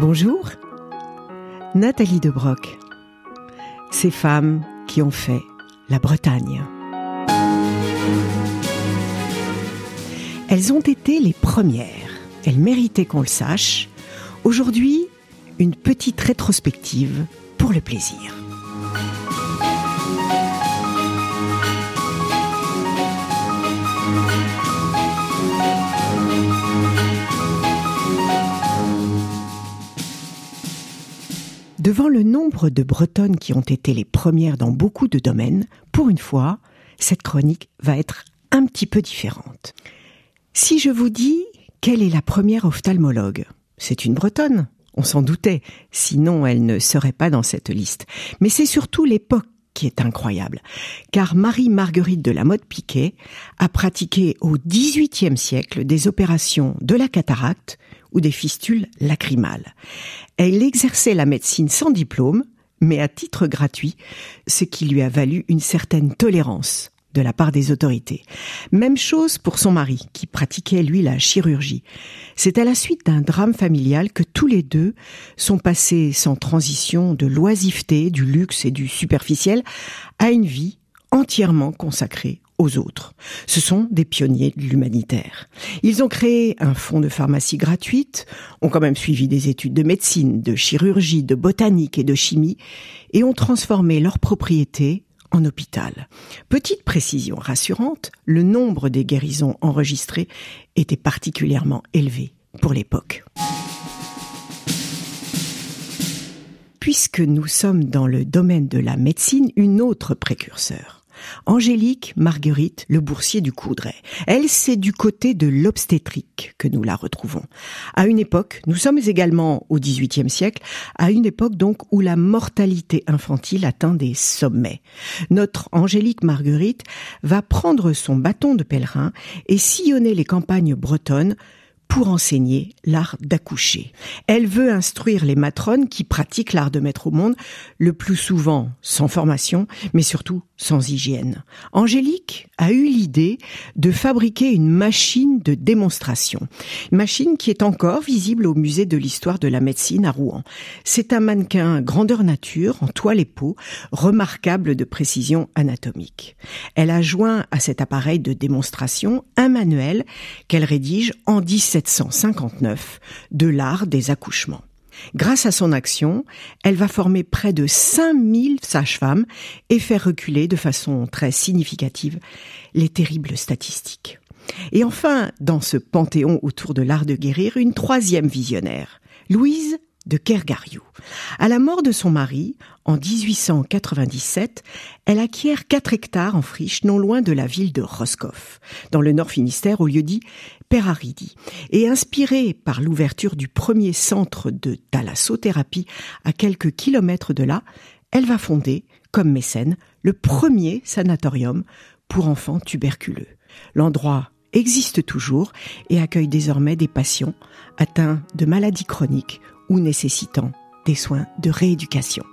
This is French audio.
Bonjour, Nathalie de Broc. Ces femmes qui ont fait la Bretagne. Elles ont été les premières. Elles méritaient qu'on le sache. Aujourd'hui, une petite rétrospective pour le plaisir. Devant le nombre de Bretonnes qui ont été les premières dans beaucoup de domaines, pour une fois, cette chronique va être un petit peu différente. Si je vous dis quelle est la première ophtalmologue, c'est une Bretonne, on s'en doutait, sinon elle ne serait pas dans cette liste. Mais c'est surtout l'époque est incroyable, car Marie-Marguerite de la Motte Piquet a pratiqué au XVIIIe siècle des opérations de la cataracte ou des fistules lacrymales. Elle exerçait la médecine sans diplôme, mais à titre gratuit, ce qui lui a valu une certaine tolérance de la part des autorités. Même chose pour son mari, qui pratiquait lui la chirurgie. C'est à la suite d'un drame familial que les deux sont passés sans transition de l'oisiveté, du luxe et du superficiel à une vie entièrement consacrée aux autres. Ce sont des pionniers de l'humanitaire. Ils ont créé un fonds de pharmacie gratuite, ont quand même suivi des études de médecine, de chirurgie, de botanique et de chimie, et ont transformé leur propriété en hôpital. Petite précision rassurante, le nombre des guérisons enregistrées était particulièrement élevé pour l'époque. Puisque nous sommes dans le domaine de la médecine, une autre précurseur. Angélique Marguerite Le Boursier du Coudray. Elle, c'est du côté de l'obstétrique que nous la retrouvons. À une époque, nous sommes également au XVIIIe siècle, à une époque donc où la mortalité infantile atteint des sommets. Notre Angélique Marguerite va prendre son bâton de pèlerin et sillonner les campagnes bretonnes pour enseigner l'art d'accoucher. Elle veut instruire les matrones qui pratiquent l'art de mettre au monde, le plus souvent sans formation, mais surtout sans hygiène. Angélique a eu l'idée de fabriquer une machine de démonstration. Une machine qui est encore visible au musée de l'histoire de la médecine à Rouen. C'est un mannequin grandeur nature, en toile et peau, remarquable de précision anatomique. Elle a joint à cet appareil de démonstration un manuel qu'elle rédige en 1759 de l'art des accouchements. Grâce à son action, elle va former près de 5000 sages-femmes et faire reculer de façon très significative les terribles statistiques. Et enfin, dans ce panthéon autour de l'art de guérir, une troisième visionnaire, Louise de Kergariou. À la mort de son mari, en 1897, elle acquiert 4 hectares en friche non loin de la ville de Roscoff, dans le nord Finistère, au lieu dit Peraridi. Et inspirée par l'ouverture du premier centre de thalassothérapie à quelques kilomètres de là, elle va fonder, comme mécène, le premier sanatorium pour enfants tuberculeux. L'endroit existe toujours et accueille désormais des patients atteints de maladies chroniques ou nécessitant des soins de rééducation.